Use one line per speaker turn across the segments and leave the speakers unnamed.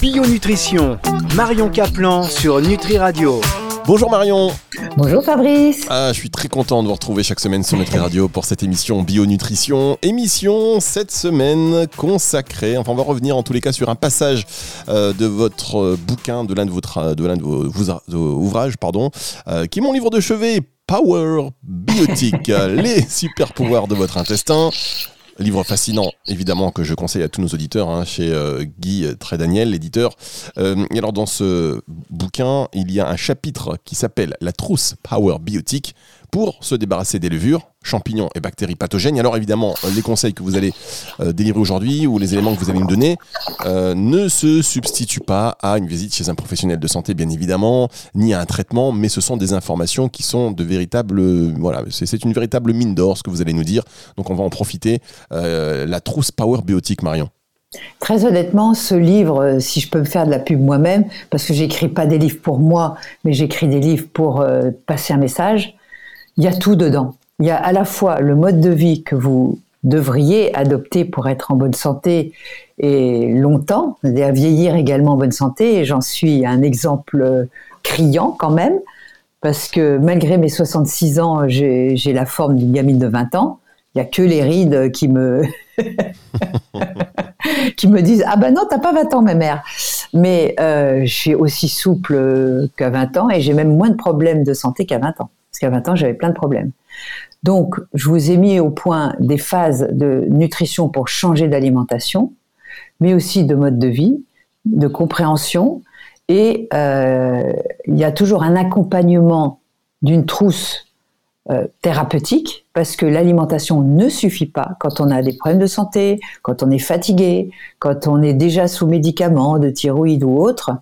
Bio Nutrition, Marion Caplan sur Nutri Radio.
Bonjour Marion.
Bonjour Fabrice.
Ah, je suis très content de vous retrouver chaque semaine sur Nutri Radio pour cette émission Bio Nutrition. Émission cette semaine consacrée, enfin on va revenir en tous les cas sur un passage euh, de votre bouquin, de l'un de, votre, de, l'un de vos, ouvrages, pardon, euh, qui est mon livre de chevet Power Biotique, les super pouvoirs de votre intestin. Livre fascinant, évidemment, que je conseille à tous nos auditeurs, hein, chez euh, Guy Trédaniel, l'éditeur. Euh, et alors, dans ce bouquin, il y a un chapitre qui s'appelle La trousse Power Biotique pour se débarrasser des levures, champignons et bactéries pathogènes. alors évidemment, les conseils que vous allez euh, délivrer aujourd'hui ou les éléments que vous allez nous donner euh, ne se substituent pas à une visite chez un professionnel de santé, bien évidemment, ni à un traitement, mais ce sont des informations qui sont de véritables... Voilà, c'est une véritable mine d'or ce que vous allez nous dire. Donc on va en profiter. Euh, la trousse Power Biotique, Marion.
Très honnêtement, ce livre, si je peux me faire de la pub moi-même, parce que j'écris pas des livres pour moi, mais j'écris des livres pour passer un message, il y a tout dedans. Il y a à la fois le mode de vie que vous devriez adopter pour être en bonne santé et longtemps, et à vieillir également en bonne santé, j'en suis un exemple criant quand même, parce que malgré mes 66 ans, j'ai la forme d'une gamine de 20 ans. Il n'y a que les rides qui me qui me disent ah ben non t'as pas 20 ans ma mère mais euh, je suis aussi souple qu'à 20 ans et j'ai même moins de problèmes de santé qu'à 20 ans parce qu'à 20 ans, j'avais plein de problèmes. Donc, je vous ai mis au point des phases de nutrition pour changer d'alimentation, mais aussi de mode de vie, de compréhension. Et euh, il y a toujours un accompagnement d'une trousse euh, thérapeutique, parce que l'alimentation ne suffit pas quand on a des problèmes de santé, quand on est fatigué, quand on est déjà sous médicaments de thyroïde ou autre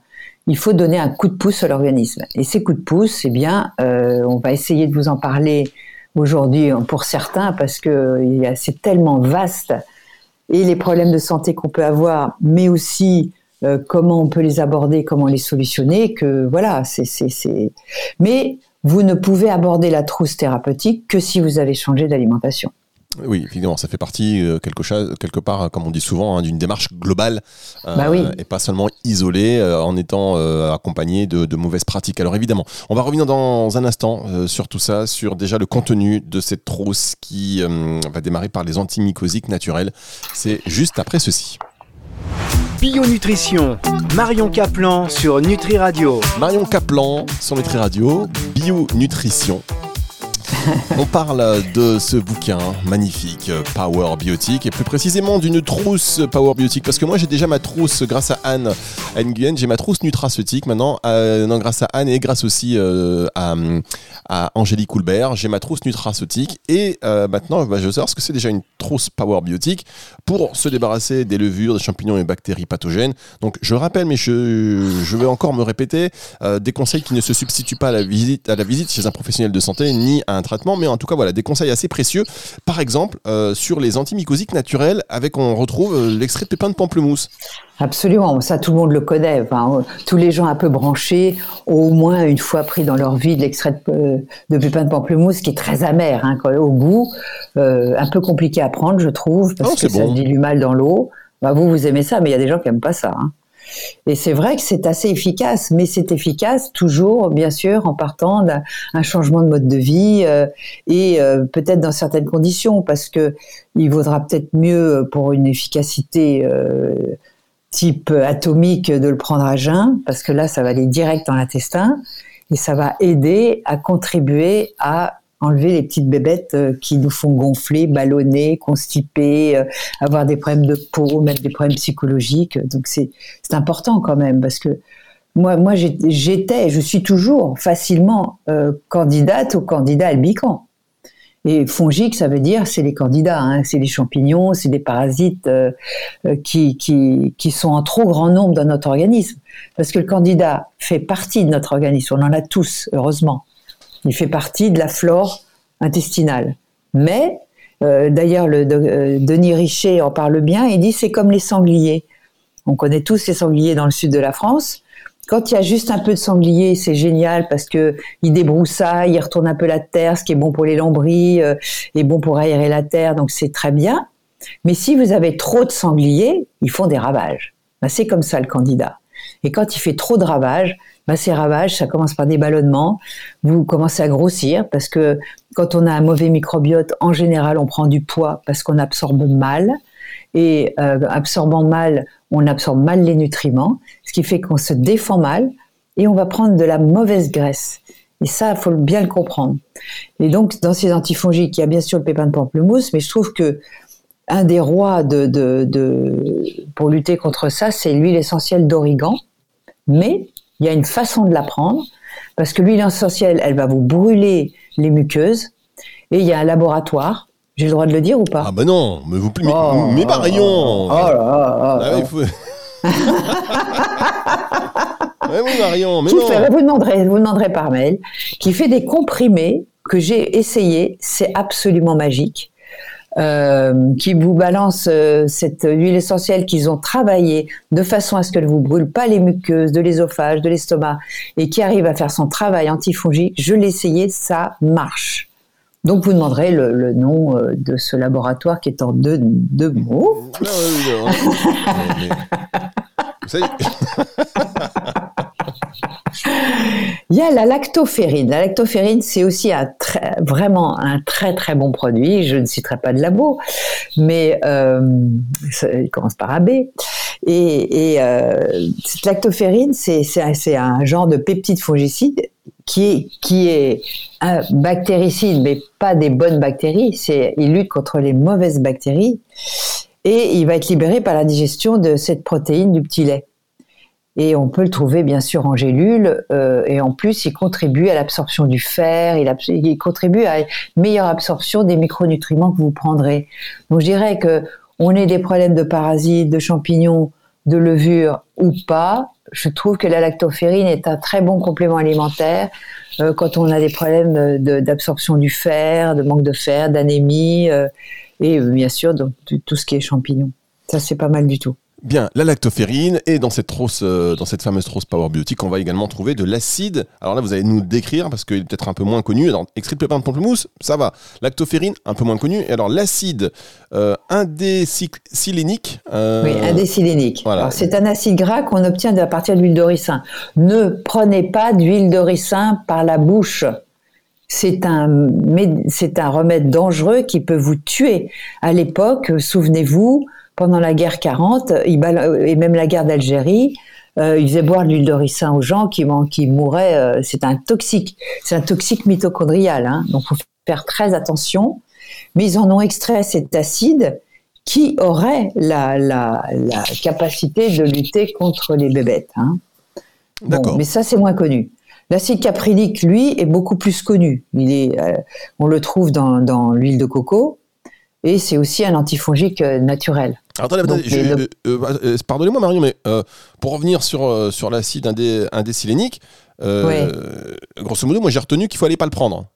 il faut donner un coup de pouce à l'organisme. Et ces coups de pouce, eh bien, euh, on va essayer de vous en parler aujourd'hui pour certains parce que c'est tellement vaste et les problèmes de santé qu'on peut avoir, mais aussi euh, comment on peut les aborder, comment les solutionner, que voilà, c'est, c'est, Mais vous ne pouvez aborder la trousse thérapeutique que si vous avez changé d'alimentation.
Oui, évidemment, ça fait partie euh, quelque, chose, quelque part, comme on dit souvent, hein, d'une démarche globale
euh, bah
et pas seulement isolée euh, en étant accompagné de, mauvaises pratiques. Alors évidemment, on va revenir dans un instant sur tout ça, sur déjà le contenu de cette trousse qui va démarrer par les antimycosiques naturels. C'est juste après ceci.
Bio Nutrition, Marion Caplan sur Nutri Radio.
Marion Caplan sur Nutri Radio, Bio Nutrition. On parle de ce bouquin magnifique, Power Biotique, et plus précisément d'une trousse Power Biotique, parce que moi j'ai déjà ma trousse grâce à Anne, Guyenne, j'ai ma trousse nutraceutique maintenant, euh, non, grâce à Anne et grâce aussi euh, à, Angélique Coulbert, j'ai ma trousse nutraceutique, et euh, maintenant bah, je veux savoir ce que c'est déjà une trousse Power Biotique pour se débarrasser des levures, des champignons et bactéries pathogènes. Donc je rappelle, mais je, je vais encore me répéter, des conseils qui ne se substituent pas à la visite, à la visite chez un professionnel de santé ni à un traitement, mais en tout cas, voilà, des conseils assez précieux. Par exemple, euh, sur les antimycosiques naturels, avec, on retrouve euh, l'extrait de pépins de pamplemousse.
Absolument, ça tout le monde le connaît. Enfin, tous les gens un peu branchés ont au moins une fois pris dans leur vie de l'extrait de, euh, de pépins de pamplemousse qui est très amer hein, au goût, un peu compliqué à prendre, je trouve, parce oh, que ça dilue mal dans l'eau. Bah, vous, vous aimez ça, mais il y a des gens qui n'aiment pas ça. Hein. Et c'est vrai que c'est assez efficace, mais c'est efficace toujours, bien sûr, en partant d'un changement de mode de vie euh, et euh, peut-être dans certaines conditions, parce que il vaudra peut-être mieux pour une efficacité euh, type atomique de le prendre à jeun, parce que là, ça va aller direct dans l'intestin et ça va aider à contribuer à enlever les petites bébêtes euh, qui nous font gonfler, ballonner, constiper, euh, avoir des problèmes de peau, même des problèmes psychologiques. Donc c'est important quand même parce que moi, moi j'étais, je suis toujours facilement euh, candidate au candidat albican. Et fongique, ça veut dire c'est les candidats, hein, c'est les champignons, c'est des parasites qui, qui, qui sont en trop grand nombre dans notre organisme. Parce que le candidat fait partie de notre organisme, on en a tous, heureusement. Il fait partie de la flore intestinale. Mais, euh, d'ailleurs, le euh, Denis Richer en parle bien, il dit c'est comme les sangliers. On connaît tous les sangliers dans le sud de la France. Quand il y a juste un peu de sanglier, c'est génial parce que il débroussaille, il retourne un peu la terre, ce qui est bon pour les lambris, euh, est bon pour aérer la terre, donc c'est très bien. Mais si vous avez trop de sangliers, ils font des ravages. Ben, c'est comme ça le candidat. Et quand il fait trop de ravages, bah, ces ravages, ça commence par des ballonnements. Vous commencez à grossir parce que quand on a un mauvais microbiote, en général, on prend du poids parce qu'on absorbe mal. Et euh, absorbant mal, on absorbe mal les nutriments, ce qui fait qu'on se défend mal et on va prendre de la mauvaise graisse. Et ça, il faut bien le comprendre. Et donc, dans ces antifongiques, il y a bien sûr le pépin de pamplemousse, mais je trouve que un des rois de, de, pour lutter contre ça, c'est l'huile essentielle d'origan. Mais il y a une façon de la prendre, parce que l'huile essentielle, elle va vous brûler les muqueuses. Et il y a un laboratoire. J'ai le droit de le dire ou pas?
Ah ben non, mais vous mais, oh, mais Marion
Oh là là,
ah, il faut... mais oui, Marion, mais
non. vous demanderez, vous demanderez par mail, qui fait des comprimés que j'ai essayé, c'est absolument magique. Euh, qui vous balance euh, cette huile essentielle qu'ils ont travaillée de façon à ce qu'elle ne vous brûle pas les muqueuses de l'ésophage, de l'estomac, et qui arrive à faire son travail antifongique. Je l'ai essayé, ça marche. Donc vous demanderez le, nom euh, de ce laboratoire qui est en deux, deux mots. Il y a la lactoferrine. La lactoferrine, c'est aussi un très, vraiment un très très bon produit. Je ne citerai pas de labo, mais euh, il commence par AB. Et, et euh, cette lactoferrine, c'est un, genre de peptide fongicide qui est, qui est un bactéricide, mais pas des bonnes bactéries. C'est, il lutte contre les mauvaises bactéries et il va être libéré par la digestion de cette protéine du petit lait. Et on peut le trouver bien sûr en gélule. Euh, et en plus, il contribue à l'absorption du fer. Il, contribue à une meilleure absorption des micronutriments que vous prendrez. Donc je dirais que on ait des problèmes de parasites, de champignons, de levure ou pas, je trouve que la lactoferrine est un très bon complément alimentaire euh, quand on a des problèmes d'absorption du fer, de manque de fer, d'anémie euh, et bien sûr donc, tout ce qui est champignons. Ça c'est pas mal du tout.
Bien, la lactoferrine et dans cette trousse, euh, dans cette fameuse trousse Power Biotique, on va également trouver de l'acide. Alors là, vous allez nous décrire parce qu'il est peut-être un peu moins connu. Alors, extrait de pépin de pamplemousse, ça va. Lactoferrine, un peu moins connu. Et alors, l'acide euh, indécylénique.
Euh, oui, indécylénique. Voilà. C'est un acide gras qu'on obtient à partir de l'huile de ricin. Ne prenez pas d'huile de ricin par la bouche. C'est un, c'est un remède dangereux qui peut vous tuer. À l'époque, souvenez-vous, pendant la guerre 40 et même la guerre d'Algérie, euh, ils faisaient boire de l'huile de ricin aux gens qui, qui mouraient. Euh, c'est un toxique, c'est un toxique mitochondrial. Hein, donc, faut faire très attention. Mais ils en ont extrait cet acide qui aurait la, la, capacité de lutter contre les bébêtes. Hein. D'accord. mais ça, c'est moins connu. L'acide caprylique, lui, est beaucoup plus connu. Il est, euh, on le trouve dans, dans l'huile de coco et c'est aussi un antifongique naturel.
Euh, euh, pardonnez-moi Marion, mais euh, pour revenir sur, sur l'acide indé, indécylénique, grosso modo, moi j'ai retenu qu'il fallait pas le prendre.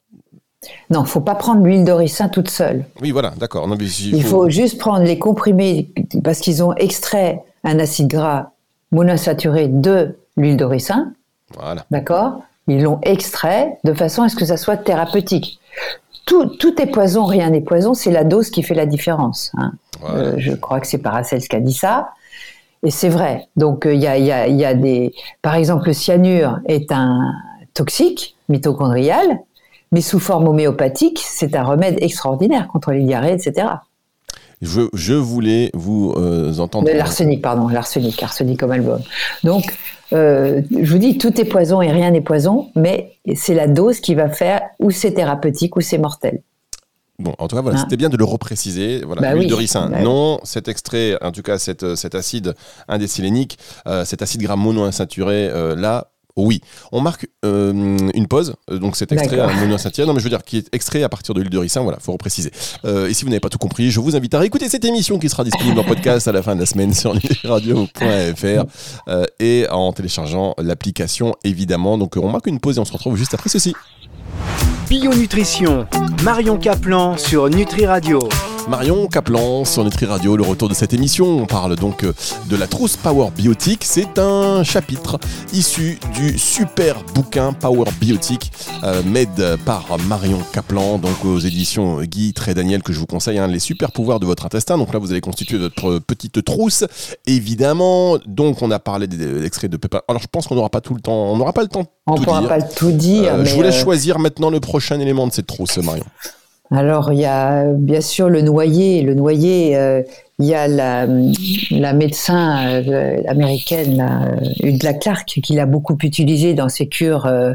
Non, il faut pas prendre l'huile de ricin toute seule.
Oui, voilà, d'accord.
Il faut... juste prendre les comprimés parce qu'ils ont extrait un acide gras monoinsaturé de l'huile de ricin. Voilà. D'accord? Ils l'ont extrait de façon à ce que ça soit thérapeutique tout, est poison, rien n'est poison, c'est la dose qui fait la différence. Hein. Euh, je crois que c'est Paracels qui a dit ça. Et c'est vrai. Donc, euh, il y, a, des. Par exemple, le cyanure est un toxique mitochondrial, mais sous forme homéopathique, c'est un remède extraordinaire contre les diarrhées, etc.
Je, voulais vous euh, entendre.
L'arsenic, pardon, l'arsenic, arsenic comme album. Donc, euh, je vous dis, tout est poison et rien n'est poison, mais c'est la dose qui va faire où c'est thérapeutique ou c'est mortel.
Bon, en tout cas, voilà, hein c'était bien de le repréciser. Voilà, bah l'huile de ricin, bah non. Cet extrait, en tout cas, cet, cet acide indécylénique, euh, cet acide gras monoinsaturé, euh, là, oui. On marque euh, une pause, euh, donc cet extrait à monoinsaturé, non mais je veux dire qui est extrait à partir de l'huile de ricin, voilà, faut repréciser. Euh, et si vous n'avez pas tout compris, je vous invite à réécouter cette émission qui sera disponible en podcast à la fin de la semaine sur radio.fr et en téléchargeant l'application évidemment. Donc on marque une pause et on se retrouve juste après ceci.
Bio Nutrition, Marion Caplan sur Nutri Radio.
Marion Kaplan sur Nutri Radio, le retour de cette émission. On parle donc euh, de la trousse Power Biotique. C'est un chapitre issu du super bouquin Power Biotique, euh, made par Marion Kaplan, donc aux éditions Guy Très Daniel, que je vous conseille, hein, les super pouvoirs de votre intestin. Donc là, vous allez constituer votre petite trousse, évidemment. Donc, on a parlé des extraits de Pépin. Alors, je pense qu'on n'aura pas tout le temps, on n'aura pas le temps.
On ne pourra pas tout dire.
Euh, je vous laisse choisir maintenant le prochain élément de cette trousse, Marion.
Alors, il y a bien sûr le noyer. Le noyer, euh, il y a la, médecin euh, américaine, la, Clark, qui l'a beaucoup utilisé dans ses cures euh,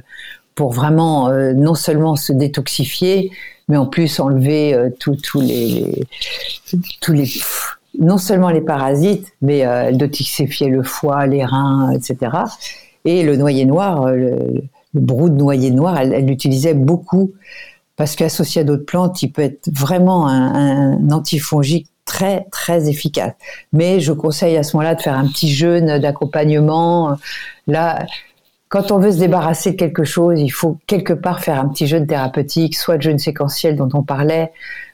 pour vraiment non seulement se détoxifier, mais en plus enlever tous les, les, non seulement les parasites, mais détoxifier le foie, les reins, etc. Et le noyer noir, le, brou de noyer noir, elle l'utilisait beaucoup parce qu'associé à d'autres plantes, il peut être vraiment un, antifongique très très efficace. Mais je conseille à ce moment-là de faire un petit jeûne d'accompagnement. Là, quand on veut se débarrasser de quelque chose, il faut quelque part faire un petit jeûne thérapeutique, soit le jeûne séquentiel dont on parlait,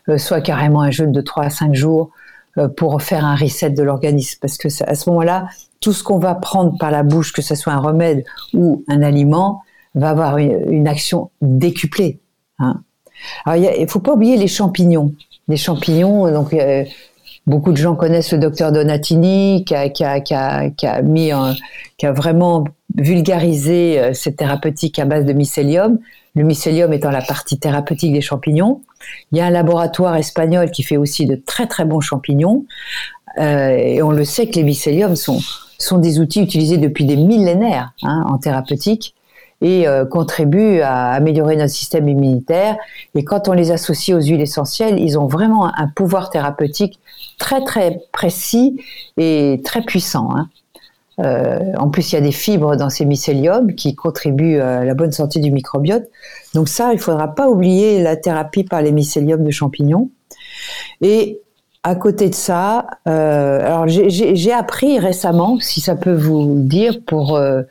euh, soit carrément un jeûne de 3 à 5 jours euh, pour faire un reset de l'organisme. Parce que à ce moment-là, tout ce qu'on va prendre par la bouche, que ce soit un remède ou un aliment, va avoir une, action décuplée. Hein. Il ne faut pas oublier les champignons. Les champignons, donc euh, beaucoup de gens connaissent le docteur Donatini qui a, vraiment vulgarisé euh, cette thérapeutique à base de mycélium. Le mycélium étant la partie thérapeutique des champignons. Il y a un laboratoire espagnol qui fait aussi de très très bons champignons. Euh, et on le sait que les mycéliums sont, sont des outils utilisés depuis des millénaires hein, en thérapeutique et euh, contribuent à améliorer notre système immunitaire. Et quand on les associe aux huiles essentielles, ils ont vraiment un, pouvoir thérapeutique très très précis et très puissant. Hein. Euh, en plus, il y a des fibres dans ces mycéliums qui contribuent à la bonne santé du microbiote. Donc ça, il ne faudra pas oublier la thérapie par les mycéliums de champignons. Et à côté de ça, euh, alors j'ai appris récemment, si ça peut vous dire, pour euh,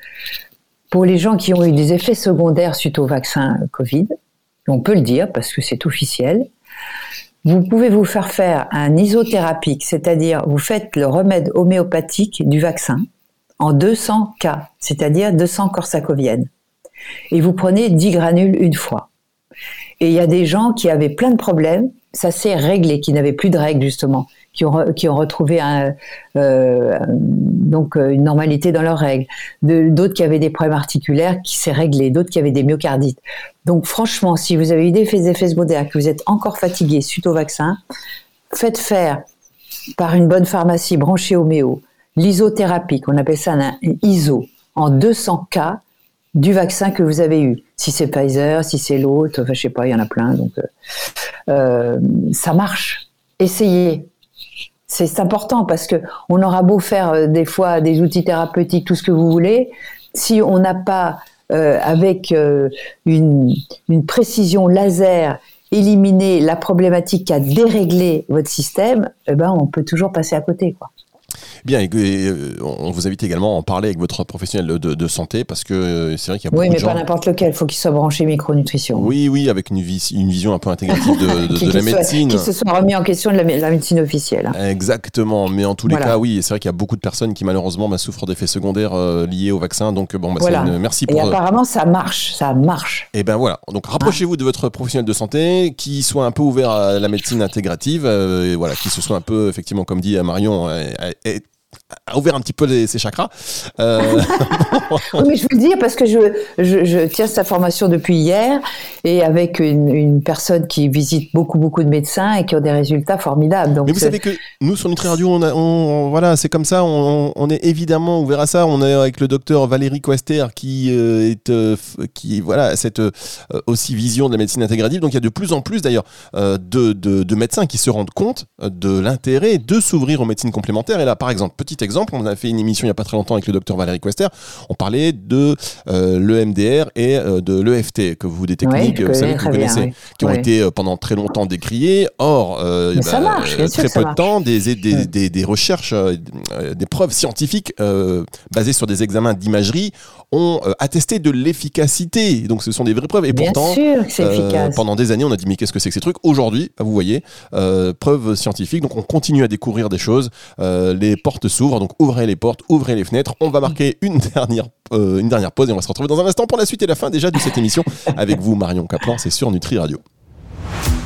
pour les gens qui ont eu des effets secondaires suite au vaccin Covid, on peut le dire parce que c'est officiel, vous pouvez vous faire faire un isothérapique, c'est-à-dire vous faites le remède homéopathique du vaccin en 200 cas, c'est-à-dire 200 corsacoviennes. Et vous prenez 10 granules une fois. Et il y a des gens qui avaient plein de problèmes, ça s'est réglé, qui n'avaient plus de règles justement qui ont, retrouvé euh, donc euh, une normalité dans leurs règles, d'autres qui avaient des problèmes articulaires qui s'est réglé, d'autres qui avaient des myocardites. Donc franchement, si vous avez eu des effets secondaires, que vous êtes encore fatigué suite au vaccin, faites faire par une bonne pharmacie branchée au méo l'isothérapie, qu'on appelle ça un ISO, en 200 cas du vaccin que vous avez eu. Si c'est Pfizer, si c'est l'autre, enfin je sais pas, il y en a plein, donc euh, euh ça marche. Essayez, c'est important parce que on aura beau faire euh, des fois des outils thérapeutiques, tout ce que vous voulez, si on n'a pas avec une, une, précision laser éliminer la problématique qui a déréglé votre système, eh ben on peut toujours passer à côté, quoi.
Bien, et, euh, on vous invite également à en parler avec votre professionnel de, santé parce que euh, c'est vrai qu'il y a beaucoup
de
gens.
Oui, mais pas n'importe lequel, il faut qu'il soit branché micronutrition.
Oui, oui, avec une, une vision un peu intégrative de, la médecine.
Qui se soit remis en question de la, médecine officielle.
Exactement, mais en tous les cas, oui, c'est vrai qu'il y a beaucoup de personnes qui malheureusement bah, souffrent d'effets secondaires euh, liés au vaccin. Donc, bon, bah, une... merci pour.
Et apparemment, ça marche, ça marche.
Et ben voilà, donc rapprochez-vous de votre professionnel de santé qui soit un peu ouvert à la médecine intégrative, et voilà, qui se soit un peu, effectivement, comme dit Marion, a ouvert un petit peu ses chakras.
Euh... oui, mais je veux le dire parce que je, je, tiens cette formation depuis hier et avec une, une, personne qui visite beaucoup beaucoup de médecins et qui ont des résultats formidables.
Donc mais vous savez que nous sur Nutri Radio, on, a, on voilà, c'est comme ça, on, on, est évidemment ouvert à ça. On est avec le docteur Valérie Quester qui euh, est euh, qui voilà cette euh, aussi vision de la médecine intégrative. Donc il y a de plus en plus d'ailleurs de, de, de médecins qui se rendent compte de l'intérêt de s'ouvrir aux médecines complémentaires. Et là, par exemple, petit petit exemple. On a fait une émission il n'y a pas très longtemps avec le docteur Valérie Quester. On parlait de euh, l'EMDR et euh, de l'EFT, que vous des techniques,
Oui,
vous savez,
que
vous
bien,
connaissez, qui ont été euh, pendant très longtemps décriées. Or, euh,
ça marche,
très peu de temps, des, des, des recherches, euh, euh, des preuves scientifiques euh, basées sur des examens d'imagerie ont euh, attesté de l'efficacité. Donc, ce sont des vraies preuves. Et
Bien
pourtant,
sûr
euh, pendant des années, on a dit mais qu'est-ce que c'est que ces trucs? Aujourd'hui, bah, vous voyez, euh, preuves scientifiques. Donc on continue à découvrir des choses. Euh, les portes s'ouvrent, donc ouvrez les portes, ouvrez les fenêtres. On va marquer une dernière, une dernière pause et on va se retrouver dans un instant pour la suite et la fin déjà de cette émission avec vous, Marion Caplan. C'est sur Nutri Radio.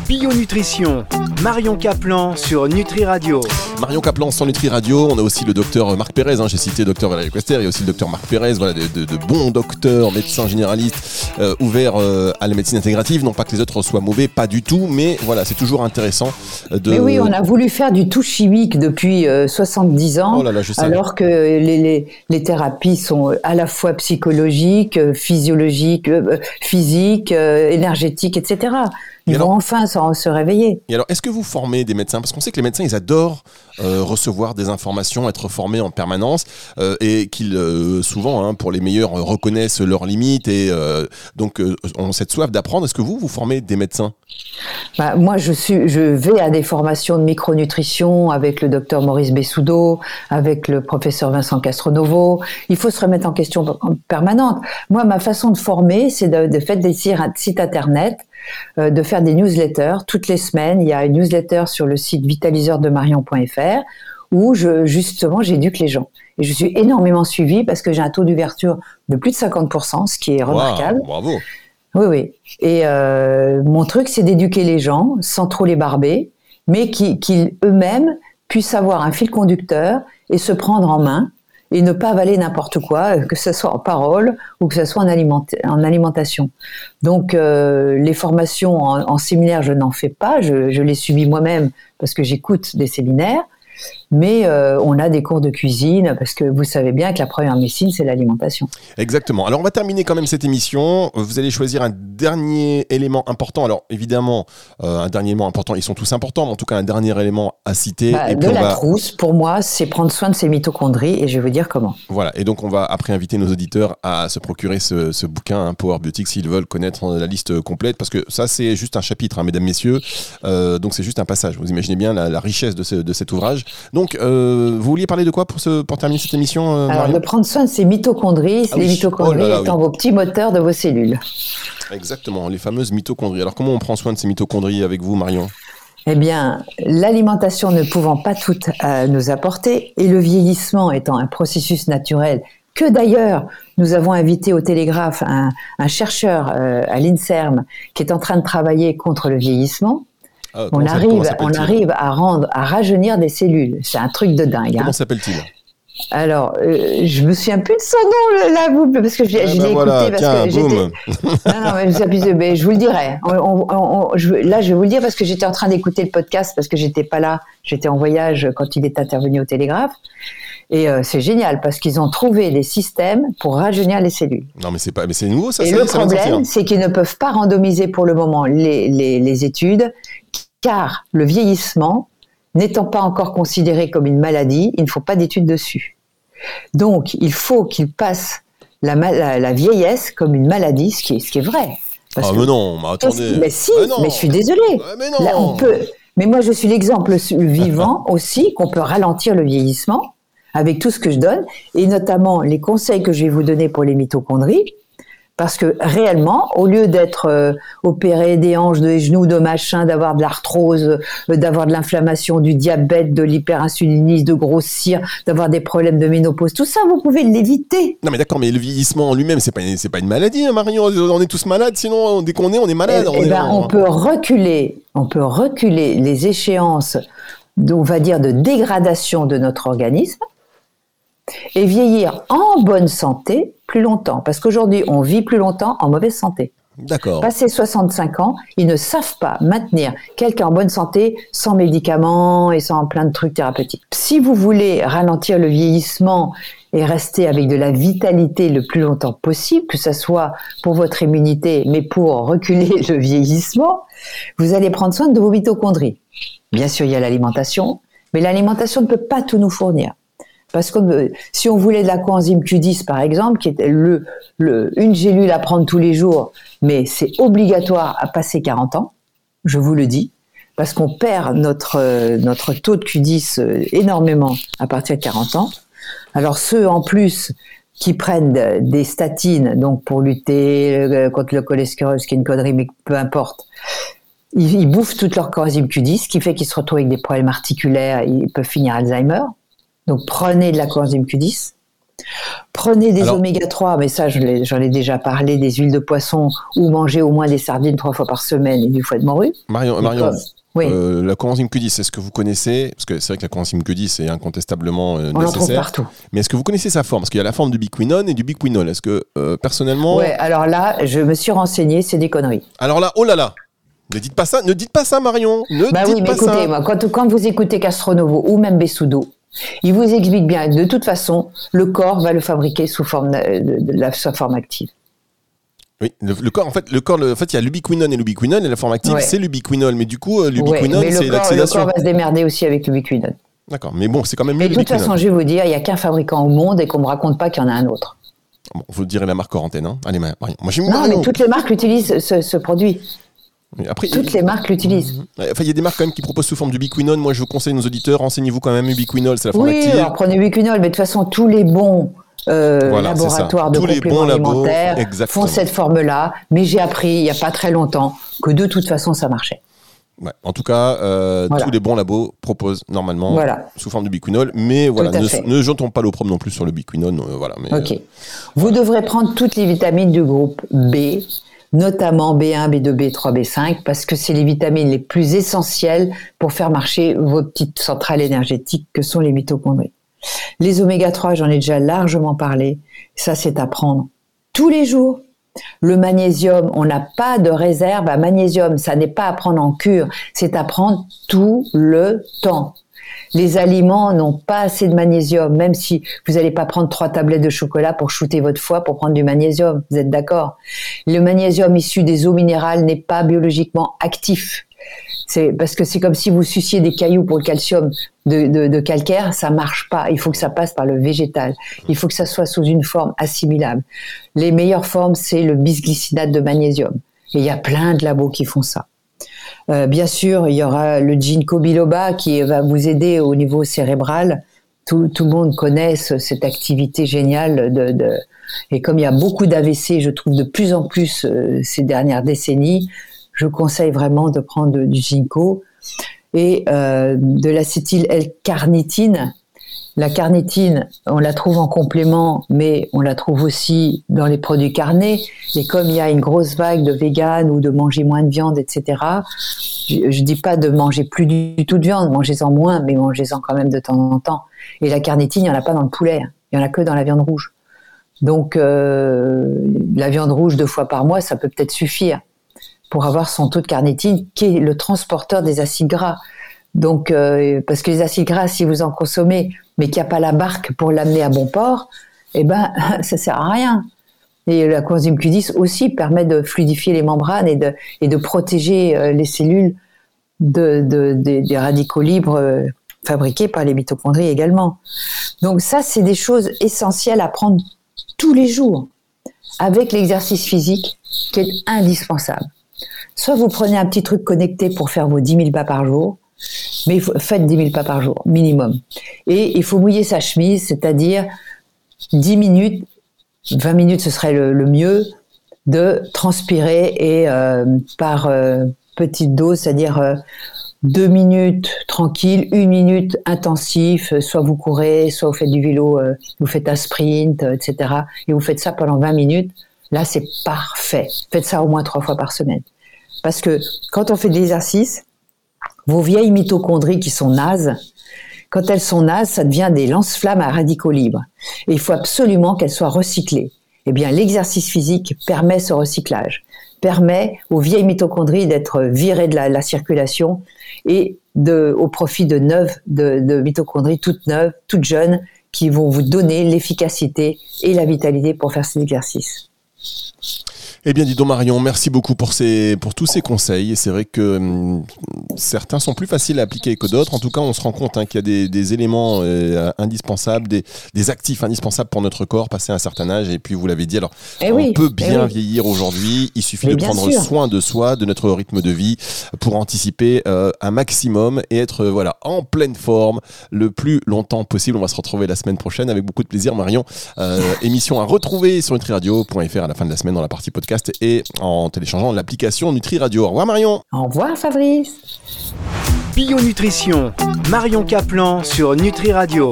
Bio Nutrition, Marion Caplan sur Nutri Radio.
Marion Caplan sur Nutri Radio. On a aussi le docteur Marc Pérez. hein. J'ai cité docteur Valérie Quester. Il y a aussi le docteur Marc Pérez. Voilà, de, de- de bons docteurs, médecins généralistes euh, ouverts euh, à la médecine intégrative. Non pas que les autres soient mauvais, pas du tout, mais voilà, c'est toujours intéressant euh, de.
Mais oui, on a voulu faire du tout chimique depuis euh, 70 ans.
Oh là là, je sais.
Alors que les, les, les thérapies sont à la fois psychologiques, physiologiques, euh, physiques, euh, énergétiques, etc. Ils
Et alors-
vont enfin se réveiller.
Et alors, est-ce que vous formez des médecins? Parce qu'on sait que les médecins, ils adorent euh, recevoir des informations, être formés en permanence, euh, et qu'ils, euh, souvent, hein, pour les meilleurs, reconnaissent leurs limites, et donc ont cette soif d'apprendre. Est-ce que vous, vous formez des médecins?
Bah, moi, je, suis, je vais à des formations de micronutrition avec le docteur Maurice Bessoudo, avec le professeur Vincent Castronovo. Il faut se remettre en question en permanente. Moi, ma façon de former, c'est de, de faire des sites internet, euh, de faire des newsletters. Toutes les semaines, il y a une newsletter sur le site vitaliseurdemarion.fr où je, justement, j'éduque les gens. Et je suis énormément suivie parce que j'ai un taux d'ouverture de plus de 50%, ce qui est remarquable.
Waouh, Bravo
Oui, oui. Et euh, mon truc, c'est d'éduquer les gens sans trop les barber, mais qui- qu'ils eux-mêmes puissent avoir un fil conducteur et se prendre en main et ne pas avaler n'importe quoi, que ce soit en parole ou que ce soit en, aliment- en alimentation. Donc, euh, les formations en, en séminaire, je n'en fais pas, je, je les subis moi-même parce que j'écoute des séminaires. Mais euh, on a des cours de cuisine parce que vous savez bien que la première médecine, c'est l'alimentation.
Exactement. Alors, on va terminer quand même cette émission. Vous allez choisir un dernier élément important. Alors, évidemment, euh, un dernier élément important, ils sont tous importants, mais en tout cas, un dernier élément à citer.
Bah,
et
de la
va,
trousse, pour moi, c'est prendre soin de ses mitochondries et je vais vous dire comment.
Voilà, et donc on va après inviter nos auditeurs à se procurer ce, ce bouquin, hein, Power Biotics, s'ils veulent connaître la liste complète, parce que ça c'est juste un chapitre, hein, mesdames, messieurs, Euh, donc c'est juste un passage. Vous imaginez bien la, la richesse de, ce- de cet ouvrage. Donc, euh, vous vouliez parler de quoi pour, ce, pour terminer cette émission, euh,
Alors, de prendre soin de ses mitochondries,
Ah
les
oui.
mitochondries
Oh là là,
étant
oui.
vos petits moteurs de vos cellules.
Exactement, les fameuses mitochondries. Alors, comment on prend soin de ces mitochondries avec vous, Marion?
Eh bien, l'alimentation ne pouvant pas tout euh, nous apporter et le vieillissement étant un processus naturel que d'ailleurs nous avons invité au Télégraphe un, un chercheur euh, à l'INSERM qui est en train de travailler contre le vieillissement,
Ah,
on arrive, on arrive à rendre, à rajeunir des cellules. C'est un truc de dingue. hein.
Comment s'appelle-t-il?
Alors, euh, je me souviens plus de son nom là, vous, parce que je,
Ah
je l'ai
voilà,
écouté parce
tiens,
que
boum.
Non, non, mais, je, mais je vous le dirai. On- on- on- je- là, je vais vous le dire parce que j'étais en train d'écouter le podcast parce que j'étais pas là. J'étais en voyage quand il est intervenu au Télégraphe. Et euh, c'est génial parce qu'ils ont trouvé des systèmes pour rajeunir les cellules.
Non, mais c'est pas, mais c'est nouveau, ça.
Et le problème, c'est qu'ils ne peuvent pas randomiser pour le moment les, les, les études, car le vieillissement, n'étant pas encore considéré comme une maladie, il ne faut pas d'études dessus. Donc, il faut qu'ils passent la, ma- la, la vieillesse comme une maladie, ce qui est, ce qui est vrai. Parce
Ah, mais non, mais attendez.
mais si,
non.
mais je suis désolée.
Ouais, mais non.
Là, on peut. Mais moi, je suis l'exemple vivant aussi qu'on peut ralentir le vieillissement avec tout ce que je donne, et notamment les conseils que je vais vous donner pour les mitochondries. Parce que réellement, au lieu d'être euh, opéré des hanches, des genoux, de machin, d'avoir de l'arthrose, euh, d'avoir de l'inflammation, du diabète, de l'hyperinsulinisme, de grossir, d'avoir des problèmes de ménopause, tout ça, vous pouvez l'éviter.
Non mais d'accord, mais le vieillissement en lui-même, c'est pas c'est pas une maladie, hein, Marion. On est tous malades, sinon dès qu'on est, on est malade.
Eh-
on
eh
est-
ben, on peut reculer, on peut reculer les échéances, on va dire, de dégradation de notre organisme et vieillir en bonne santé plus longtemps. Parce qu'aujourd'hui, on vit plus longtemps en mauvaise santé.
D'accord.
Passé 65 ans, ils ne savent pas maintenir quelqu'un en bonne santé sans médicaments et sans plein de trucs thérapeutiques. Si vous voulez ralentir le vieillissement et rester avec de la vitalité le plus longtemps possible, que ce soit pour votre immunité, mais pour reculer le vieillissement, vous allez prendre soin de vos mitochondries. Bien sûr, il y a l'alimentation, mais l'alimentation ne peut pas tout nous fournir. Parce que si on voulait de la coenzyme Q10, par exemple, qui est le, le, une gélule à prendre tous les jours, mais c'est obligatoire à passer 40 ans, je vous le dis, parce qu'on perd notre, notre taux de Q10 euh, énormément à partir de 40 ans. Alors ceux en plus qui prennent des statines, donc pour lutter euh, contre le cholestérol, ce qui est une connerie, mais peu importe, ils, bouffent toute leur coenzyme Q10, ce qui fait qu'ils se retrouvent avec des problèmes articulaires, ils peuvent finir Alzheimer. Donc prenez de la coenzyme Q10. Prenez des oméga 3, mais ça j'en ai, déjà parlé, des huiles de poisson ou mangez au moins des sardines trois fois par semaine et du foie de morue.
Marion, Marion euh, la coenzyme Q10, est-ce que vous connaissez? Parce que c'est vrai que la coenzyme Q10 est incontestablement euh,
On
nécessaire.
partout.
Mais est-ce que vous connaissez sa forme? Parce qu'il y a la forme du biquinone et du biquinol. Est-ce que euh, personnellement
Ouais, alors là, je me suis renseigné, c'est des conneries.
Alors là, oh là là ne dites pas ça, ne dites pas ça, Marion. Ne
bah
dites
oui, mais
pas
écoutez,
ça.
moi, quand, quand vous écoutez Castronovo ou même Bessudo, il vous explique bien de toute façon, le corps va le fabriquer sous forme de, la sa forme active.
Oui, le, corps, en fait, le corps, en fait, il y a l'ubiquinone et l'ubiquinol, et la forme active,
Ouais.
c'est l'ubiquinol. Mais du coup, euh,
Ouais, mais
c'est
corps, le corps va se démerder aussi avec l'ubiquinone.
D'accord, mais bon, c'est quand même mieux
Et de toute façon, je vais vous dire, il n'y a qu'un fabricant au monde et qu'on me raconte pas qu'il y en a un autre.
Bon, vous direz la marque hors antenne, hein. Allez. Moi, j'aime
Non, mais toutes les marques utilisent ce, ce produit.
Après,
Toutes les marques l'utilisent.
Ouais, Enfin, il y a des marques quand même qui proposent sous forme d'ubiquinone. Moi, je vous conseille nos auditeurs, renseignez-vous quand même. Ubiquinol, c'est la forme
Oui, alors prenez Ubiquinol, mais de toute façon, tous les bons euh,
Voilà,
laboratoires de
Tous les
compléments
bons
alimentaires font cette forme-là. Mais j'ai appris, il n'y a pas très longtemps, que de toute façon, ça marchait.
Ouais. En tout cas, euh,
Voilà.
tous les bons labos proposent normalement
Voilà.
sous forme de biquinol. Mais voilà, ne, ne jetons pas l'opprobre non plus sur le biquinone. euh, voilà, mais.
Vous devrez prendre toutes les vitamines du groupe B, notamment B1, B2, B3, B5, parce que c'est les vitamines les plus essentielles pour faire marcher vos petites centrales énergétiques que sont les mitochondries. Les oméga 3, j'en ai déjà largement parlé. Ça, c'est à prendre tous les jours. Le magnésium, on n'a pas de réserve à magnésium. Ça n'est pas à prendre en cure. C'est à prendre tout le temps. Les aliments n'ont pas assez de magnésium, même si vous n'allez pas prendre trois tablettes de chocolat pour shooter votre foie pour prendre du magnésium. Vous êtes d'accord? Le magnésium issu des eaux minérales n'est pas biologiquement actif. C'est parce que c'est comme si vous suciez des cailloux pour le calcium de, de- calcaire, ça marche pas. Il faut que ça passe par le végétal. Il faut que ça soit sous une forme assimilable. Les meilleures formes, c'est le bisglycinate de magnésium. Et il y a plein de labos qui font ça. Euh, bien sûr, il y aura le ginkgo biloba qui va vous aider au niveau cérébral. Tout, tout le monde connaît ce- cette activité géniale de, de- et comme il y a beaucoup d'AVC, je trouve de plus en plus euh, ces dernières décennies, je conseille vraiment de prendre du ginkgo et euh, de l'acétyl L-carnitine. La carnitine, on la trouve en complément, mais on la trouve aussi dans les produits carnés. Et comme il y a une grosse vague de vegan ou de manger moins de viande, etc., je, je dis pas de manger plus du tout de viande, mangez-en moins, mais mangez-en quand même de temps en temps. Et la carnitine, il n'y en a pas dans le poulet, hein. il y en a que dans la viande rouge. Donc, euh, la viande rouge deux fois par mois, ça peut peut-être suffire pour avoir son taux de carnitine, qui est le transporteur des acides gras. Donc, euh, parce que les acides gras, si vous en consommez, mais qu'il n'y a pas la barque pour l'amener à bon port, eh ben, ça sert à rien. Et la coenzyme Q10 aussi permet de fluidifier les membranes et de, et de protéger euh, les cellules de, de- des- des radicaux libres euh, fabriqués par les mitochondries également. Donc ça, c'est des choses essentielles à prendre tous les jours avec l'exercice physique qui est indispensable. Soit vous prenez un petit truc connecté pour faire vos 10 000 pas par jour, mais faites 10 000 pas par jour, minimum. Et il faut mouiller sa chemise, c'est-à-dire 10 minutes, 20 minutes ce serait le, mieux, de transpirer et euh, par euh, petite dose, c'est-à-dire euh, deux minutes tranquille, une minute intensif, soit vous courez, soit vous faites du vélo, euh, vous faites un sprint, etc. Et vous faites ça pendant 20 minutes, là c'est parfait. Faites ça au moins trois fois par semaine. Parce que quand on fait de l'exercice, vos vieilles mitochondries qui sont nazes, quand elles sont nazes, ça devient des lance-flammes à radicaux libres. Il faut absolument qu'elles soient recyclées. Eh bien, l'exercice physique permet ce recyclage, permet aux vieilles mitochondries d'être virées de la, la circulation et au profit de neuves, de mitochondries toutes neuves, toutes jeunes, qui vont vous donner l'efficacité et la vitalité pour faire cet exercice.
Eh bien, dis donc Marion, merci beaucoup pour, ces, pour tous ces conseils. C'est vrai que hum, certains sont plus faciles à appliquer que d'autres. En tout cas, on se rend compte hein, qu'il y a des, des éléments euh, indispensables, des, des, actifs indispensables pour notre corps, passer un certain âge. Et puis, vous l'avez dit, alors,
Eh
on
oui,
peut
eh
bien
oui.
vieillir aujourd'hui. Il suffit
Mais
de prendre
sûr.
soin de soi, de notre rythme de vie, pour anticiper euh, un maximum et être euh, voilà en pleine forme le plus longtemps possible. On va se retrouver la semaine prochaine avec beaucoup de plaisir, Marion. Émission à retrouver sur nutriradio.fr à la fin de la semaine dans la partie podcast et en téléchargeant l'application Nutri Radio. Au revoir, Marion.
Au revoir Fabrice.
Bio Nutrition, Marion Caplan sur Nutri Radio.